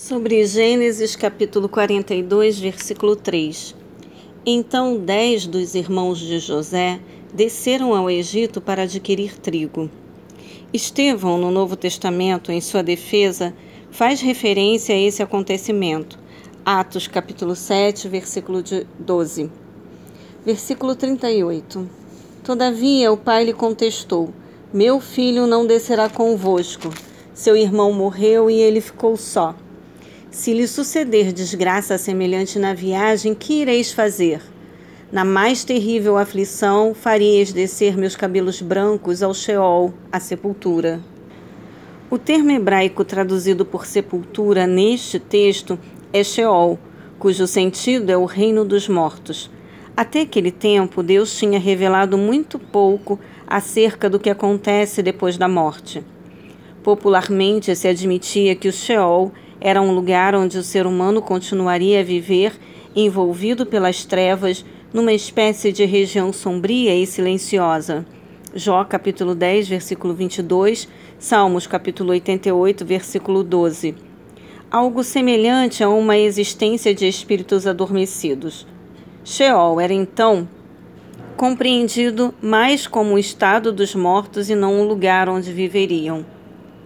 Sobre Gênesis capítulo 42, versículo 3. Então dez dos irmãos de José desceram ao Egito para adquirir trigo. Estevão, no Novo Testamento, em sua defesa, faz referência a esse acontecimento. Atos capítulo 7, versículo 12. Versículo 38. Todavia o pai lhe contestou: Meu filho não descerá convosco. Seu irmão morreu e ele ficou só. Se lhe suceder desgraça semelhante na viagem, que ireis fazer? Na mais terrível aflição, faríeis descer meus cabelos brancos ao Sheol, a sepultura. O termo hebraico traduzido por sepultura neste texto é Sheol, cujo sentido é o reino dos mortos. Até aquele tempo, Deus tinha revelado muito pouco acerca do que acontece depois da morte. Popularmente se admitia que o Sheol era um lugar onde o ser humano continuaria a viver envolvido pelas trevas numa espécie de região sombria e silenciosa. Jó capítulo 10, versículo 22, Salmos capítulo 88, versículo 12. Algo semelhante a uma existência de espíritos adormecidos. Sheol era então compreendido mais como o estado dos mortos e não um lugar onde viveriam.